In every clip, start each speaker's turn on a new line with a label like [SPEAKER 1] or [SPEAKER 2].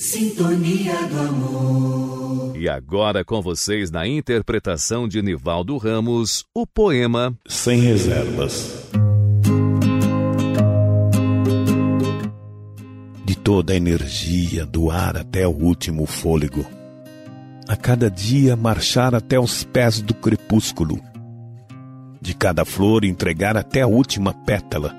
[SPEAKER 1] Sintonia do amor.
[SPEAKER 2] E agora com vocês na interpretação de Nivaldo Ramos, o poema
[SPEAKER 3] Sem Reservas. De toda a energia, doar até o último fôlego. A cada dia marchar até os pés do crepúsculo. De cada flor entregar até a última pétala.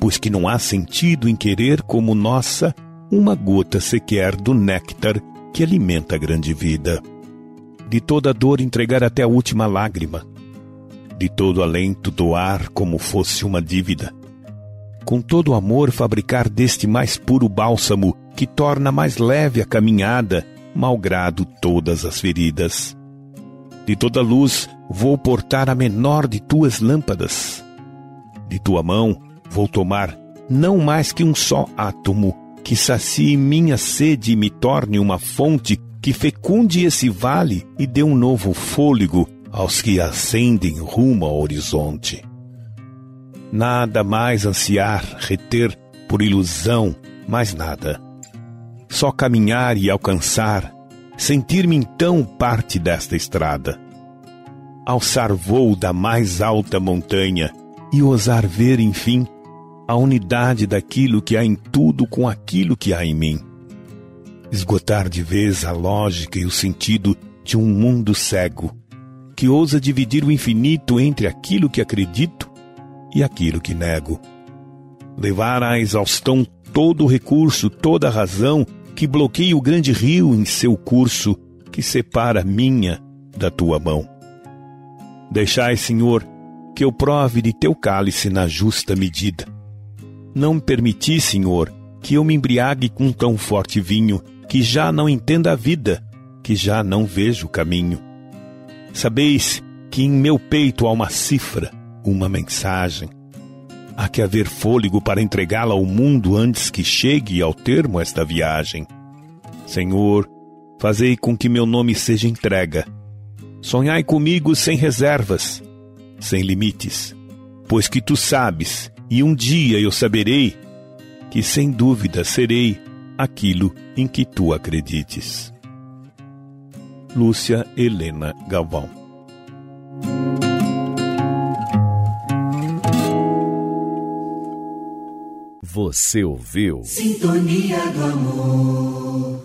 [SPEAKER 3] Pois que não há sentido em querer como nossa uma gota sequer do néctar que alimenta a grande vida. De toda dor entregar até a última lágrima. De todo alento doar como fosse uma dívida. Com todo amor fabricar deste mais puro bálsamo que torna mais leve a caminhada, malgrado todas as feridas. De toda luz vou portar a menor de tuas lâmpadas. De tua mão vou tomar não mais que um só átomo que sacie minha sede e me torne uma fonte que fecunde esse vale e dê um novo fôlego aos que ascendem rumo ao horizonte. Nada mais ansiar, reter por ilusão, mais nada. Só caminhar e alcançar, sentir-me então parte desta estrada. Alçar voo da mais alta montanha e ousar ver, enfim, a unidade daquilo que há em tudo com aquilo que há em mim. Esgotar de vez a lógica e o sentido de um mundo cego, que ousa dividir o infinito entre aquilo que acredito e aquilo que nego. Levar à exaustão todo o recurso, toda a razão que bloqueia o grande rio em seu curso, que separa minha da tua mão. Deixai, Senhor, que eu prove de teu cálice na justa medida não permiti, Senhor, que eu me embriague com tão forte vinho, que já não entenda a vida, que já não vejo o caminho. Sabeis que em meu peito há uma cifra, uma mensagem. Há que haver fôlego para entregá-la ao mundo antes que chegue ao termo esta viagem. Senhor, fazei com que meu nome seja entrega. Sonhai comigo sem reservas, sem limites, pois que tu sabes e um dia eu saberei que sem dúvida serei aquilo em que tu acredites. Lúcia Helena Galvão
[SPEAKER 2] Você ouviu?
[SPEAKER 1] Sintonia do amor.